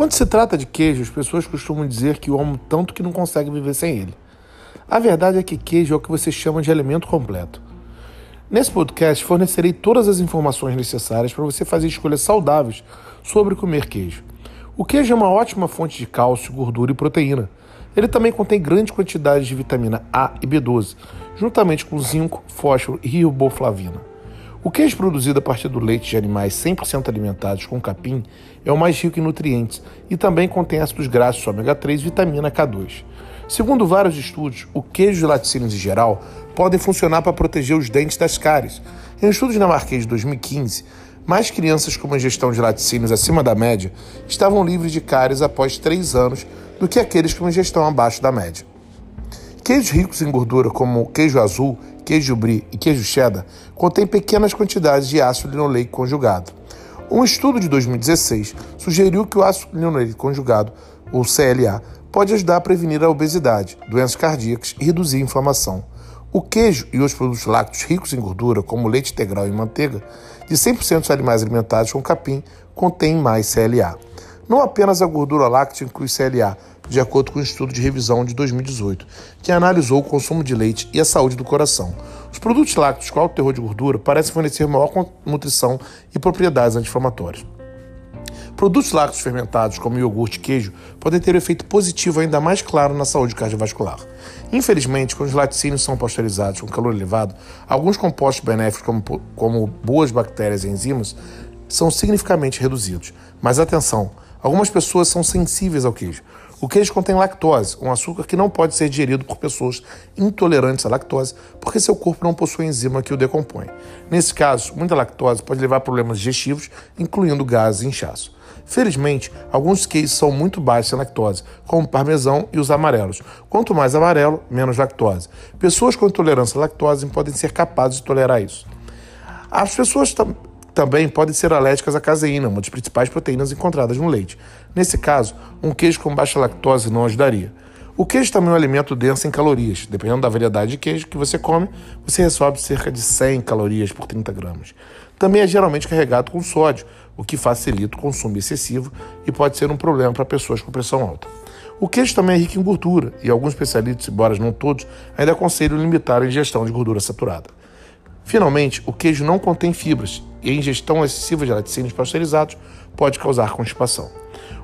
Quando se trata de queijo, as pessoas costumam dizer que o amam tanto que não conseguem viver sem ele. A verdade é que queijo é o que você chama de alimento completo. Nesse podcast, fornecerei todas as informações necessárias para você fazer escolhas saudáveis sobre comer queijo. O queijo é uma ótima fonte de cálcio, gordura e proteína. Ele também contém grandes quantidades de vitamina A e B12, juntamente com zinco, fósforo e riboflavina. O queijo produzido a partir do leite de animais 100% alimentados com capim é o mais rico em nutrientes e também contém ácidos graxos ômega 3 e vitamina K2. Segundo vários estudos, o queijo e laticínios em geral podem funcionar para proteger os dentes das cáries. Em um estudo dinamarquês de 2015, mais crianças com uma ingestão de laticínios acima da média estavam livres de cáries após 3 anos do que aqueles com ingestão abaixo da média. Queijos ricos em gordura, como queijo azul, queijo brie e queijo cheddar, contêm pequenas quantidades de ácido linoleico conjugado. Um estudo de 2016 sugeriu que o ácido linoleico conjugado, ou CLA, pode ajudar a prevenir a obesidade, doenças cardíacas e reduzir a inflamação. O queijo e os produtos lácteos ricos em gordura, como leite integral e manteiga, de 100% dos animais alimentados com capim, contêm mais CLA. Não apenas a gordura láctea inclui CLA, de acordo com um estudo de revisão de 2018, que analisou o consumo de leite e a saúde do coração. Os produtos lácteos com alto teor de gordura parecem fornecer maior nutrição e propriedades anti-inflamatórias. Produtos lácteos fermentados, como iogurte e queijo, podem ter um efeito positivo ainda mais claro na saúde cardiovascular. Infelizmente, quando os laticínios são pasteurizados com calor elevado, alguns compostos benéficos, como, como boas bactérias e enzimas, são significativamente reduzidos. Mas atenção, algumas pessoas são sensíveis ao queijo. O queijo contém lactose, um açúcar que não pode ser digerido por pessoas intolerantes à lactose, porque seu corpo não possui enzima que o decompõe. Nesse caso, muita lactose pode levar a problemas digestivos, incluindo gases e inchaço. Felizmente, alguns queijos são muito baixos em lactose, como o parmesão e os amarelos. Quanto mais amarelo, menos lactose. Pessoas com intolerância à lactose podem ser capazes de tolerar isso. As pessoas tam também podem ser alérgicas à caseína, uma das principais proteínas encontradas no leite. Nesse caso, um queijo com baixa lactose não ajudaria. O queijo também é um alimento denso em calorias. Dependendo da variedade de queijo que você come, você recebe cerca de 100 calorias por 30 gramas. Também é geralmente carregado com sódio, o que facilita o consumo excessivo e pode ser um problema para pessoas com pressão alta. O queijo também é rico em gordura e alguns especialistas, embora não todos, ainda aconselham limitar a ingestão de gordura saturada. Finalmente, o queijo não contém fibras e a ingestão excessiva de laticínios pasteurizados pode causar constipação.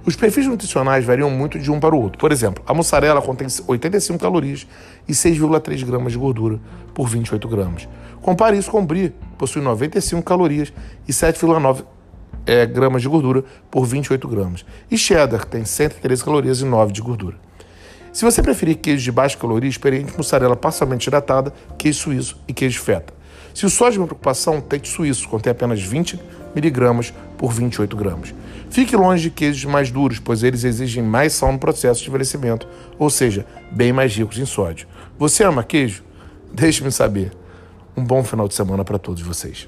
Os perfis nutricionais variam muito de um para o outro. Por exemplo, a mussarela contém 85 calorias e 6,3 gramas de gordura por 28 gramas. Compare isso com o brie, que possui 95 calorias e 7,9 é, gramas de gordura por 28 gramas. E cheddar tem 113 calorias e 9 de gordura. Se você preferir queijo de baixa caloria, experimente mussarela parcialmente hidratada, queijo suíço e queijo feta. Se o sódio é uma preocupação, tente suíço, contém apenas 20 miligramas por 28 gramas. Fique longe de queijos mais duros, pois eles exigem mais sal no processo de envelhecimento, ou seja, bem mais ricos em sódio. Você ama queijo? Deixe-me saber. Um bom final de semana para todos vocês.